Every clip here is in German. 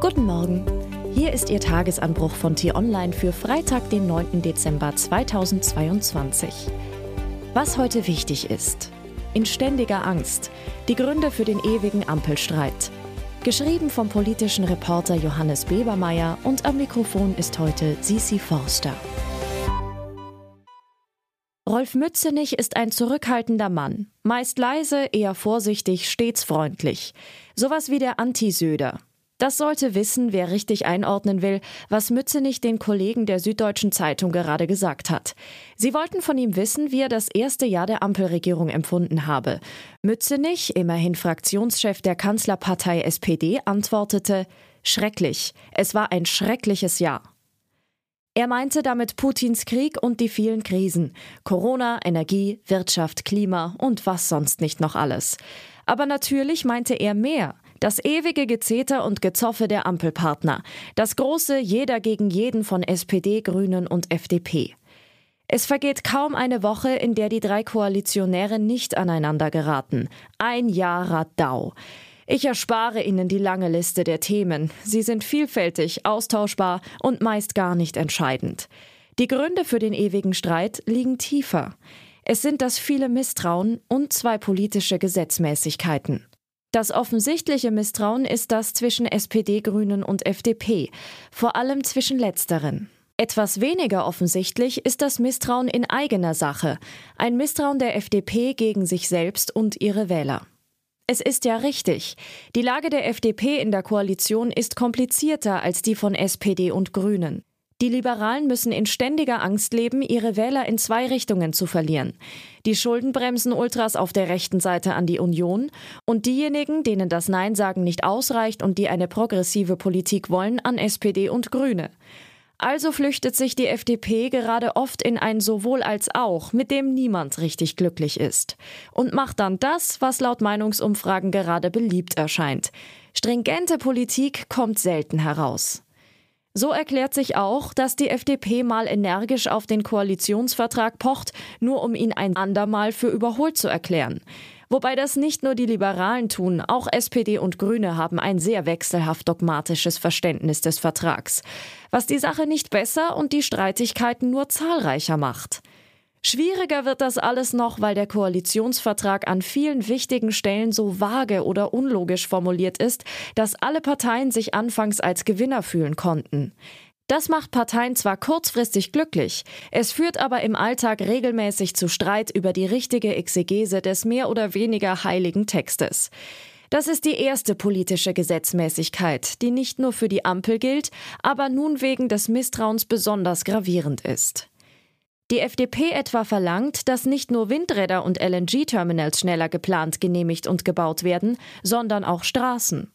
Guten Morgen. Hier ist Ihr Tagesanbruch von T-Online für Freitag, den 9. Dezember 2022. Was heute wichtig ist. In ständiger Angst. Die Gründe für den ewigen Ampelstreit. Geschrieben vom politischen Reporter Johannes Bebermeier und am Mikrofon ist heute Sisi Forster. Rolf Mützenich ist ein zurückhaltender Mann. Meist leise, eher vorsichtig, stets freundlich. Sowas wie der Anti-Söder. Das sollte wissen, wer richtig einordnen will, was Mützenich den Kollegen der Süddeutschen Zeitung gerade gesagt hat. Sie wollten von ihm wissen, wie er das erste Jahr der Ampelregierung empfunden habe. Mützenich, immerhin Fraktionschef der Kanzlerpartei SPD, antwortete, schrecklich. Es war ein schreckliches Jahr. Er meinte damit Putins Krieg und die vielen Krisen. Corona, Energie, Wirtschaft, Klima und was sonst nicht noch alles. Aber natürlich meinte er mehr. Das ewige Gezeter und Gezoffe der Ampelpartner. Das große Jeder gegen jeden von SPD, Grünen und FDP. Es vergeht kaum eine Woche, in der die drei Koalitionäre nicht aneinander geraten. Ein Jahr Radau. Ich erspare Ihnen die lange Liste der Themen. Sie sind vielfältig, austauschbar und meist gar nicht entscheidend. Die Gründe für den ewigen Streit liegen tiefer. Es sind das viele Misstrauen und zwei politische Gesetzmäßigkeiten. Das offensichtliche Misstrauen ist das zwischen SPD, Grünen und FDP, vor allem zwischen letzteren. Etwas weniger offensichtlich ist das Misstrauen in eigener Sache, ein Misstrauen der FDP gegen sich selbst und ihre Wähler. Es ist ja richtig. Die Lage der FDP in der Koalition ist komplizierter als die von SPD und Grünen. Die Liberalen müssen in ständiger Angst leben, ihre Wähler in zwei Richtungen zu verlieren. Die Schuldenbremsen-Ultras auf der rechten Seite an die Union und diejenigen, denen das Nein sagen nicht ausreicht und die eine progressive Politik wollen, an SPD und Grüne. Also flüchtet sich die FDP gerade oft in ein sowohl als auch, mit dem niemand richtig glücklich ist. Und macht dann das, was laut Meinungsumfragen gerade beliebt erscheint. Stringente Politik kommt selten heraus. So erklärt sich auch, dass die FDP mal energisch auf den Koalitionsvertrag pocht, nur um ihn ein andermal für überholt zu erklären. Wobei das nicht nur die Liberalen tun, auch SPD und Grüne haben ein sehr wechselhaft dogmatisches Verständnis des Vertrags, was die Sache nicht besser und die Streitigkeiten nur zahlreicher macht. Schwieriger wird das alles noch, weil der Koalitionsvertrag an vielen wichtigen Stellen so vage oder unlogisch formuliert ist, dass alle Parteien sich anfangs als Gewinner fühlen konnten. Das macht Parteien zwar kurzfristig glücklich, es führt aber im Alltag regelmäßig zu Streit über die richtige Exegese des mehr oder weniger heiligen Textes. Das ist die erste politische Gesetzmäßigkeit, die nicht nur für die Ampel gilt, aber nun wegen des Misstrauens besonders gravierend ist. Die FDP etwa verlangt, dass nicht nur Windräder und LNG-Terminals schneller geplant, genehmigt und gebaut werden, sondern auch Straßen.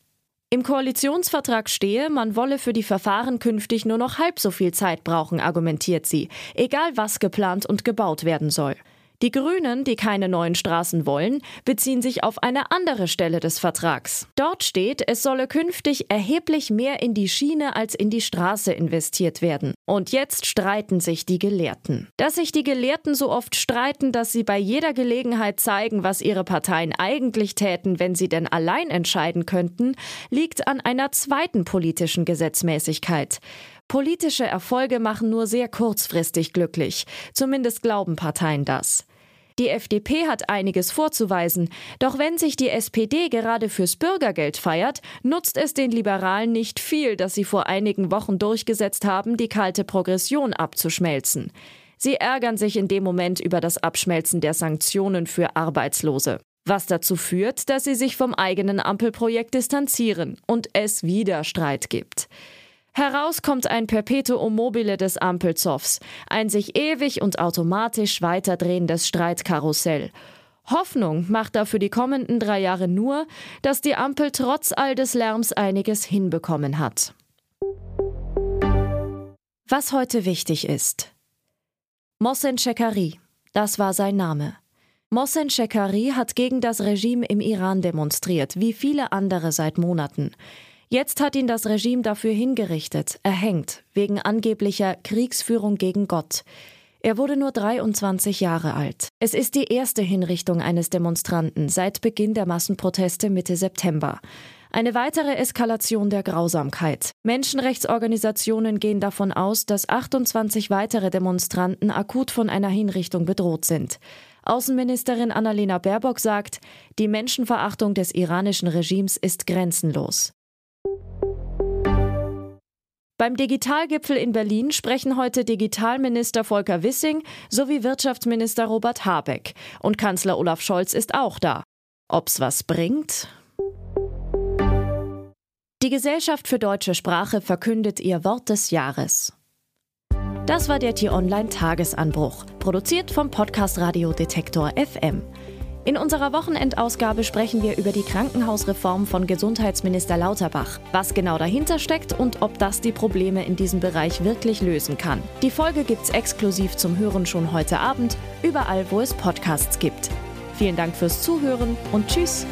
Im Koalitionsvertrag stehe, man wolle für die Verfahren künftig nur noch halb so viel Zeit brauchen, argumentiert sie, egal was geplant und gebaut werden soll. Die Grünen, die keine neuen Straßen wollen, beziehen sich auf eine andere Stelle des Vertrags. Dort steht, es solle künftig erheblich mehr in die Schiene als in die Straße investiert werden. Und jetzt streiten sich die Gelehrten. Dass sich die Gelehrten so oft streiten, dass sie bei jeder Gelegenheit zeigen, was ihre Parteien eigentlich täten, wenn sie denn allein entscheiden könnten, liegt an einer zweiten politischen Gesetzmäßigkeit. Politische Erfolge machen nur sehr kurzfristig glücklich. Zumindest glauben Parteien das. Die FDP hat einiges vorzuweisen, doch wenn sich die SPD gerade fürs Bürgergeld feiert, nutzt es den Liberalen nicht viel, dass sie vor einigen Wochen durchgesetzt haben, die kalte Progression abzuschmelzen. Sie ärgern sich in dem Moment über das Abschmelzen der Sanktionen für Arbeitslose. Was dazu führt, dass sie sich vom eigenen Ampelprojekt distanzieren und es wieder Streit gibt. Heraus kommt ein Perpetuum mobile des Ampelzoffs, ein sich ewig und automatisch weiterdrehendes Streitkarussell. Hoffnung macht dafür die kommenden drei Jahre nur, dass die Ampel trotz all des Lärms einiges hinbekommen hat. Was heute wichtig ist. Mohsen Shekari, das war sein Name. Mohsen Shekari hat gegen das Regime im Iran demonstriert, wie viele andere seit Monaten. Jetzt hat ihn das Regime dafür hingerichtet, erhängt, wegen angeblicher Kriegsführung gegen Gott. Er wurde nur 23 Jahre alt. Es ist die erste Hinrichtung eines Demonstranten seit Beginn der Massenproteste Mitte September. Eine weitere Eskalation der Grausamkeit. Menschenrechtsorganisationen gehen davon aus, dass 28 weitere Demonstranten akut von einer Hinrichtung bedroht sind. Außenministerin Annalena Baerbock sagt, die Menschenverachtung des iranischen Regimes ist grenzenlos. Beim Digitalgipfel in Berlin sprechen heute Digitalminister Volker Wissing sowie Wirtschaftsminister Robert Habeck. Und Kanzler Olaf Scholz ist auch da. Ob's was bringt? Die Gesellschaft für deutsche Sprache verkündet ihr Wort des Jahres. Das war der T-Online Tagesanbruch, produziert vom Podcast Radio Detektor FM. In unserer Wochenendausgabe sprechen wir über die Krankenhausreform von Gesundheitsminister Lauterbach, was genau dahinter steckt und ob das die Probleme in diesem Bereich wirklich lösen kann. Die Folge gibt's exklusiv zum Hören schon heute Abend, überall wo es Podcasts gibt. Vielen Dank fürs Zuhören und tschüss.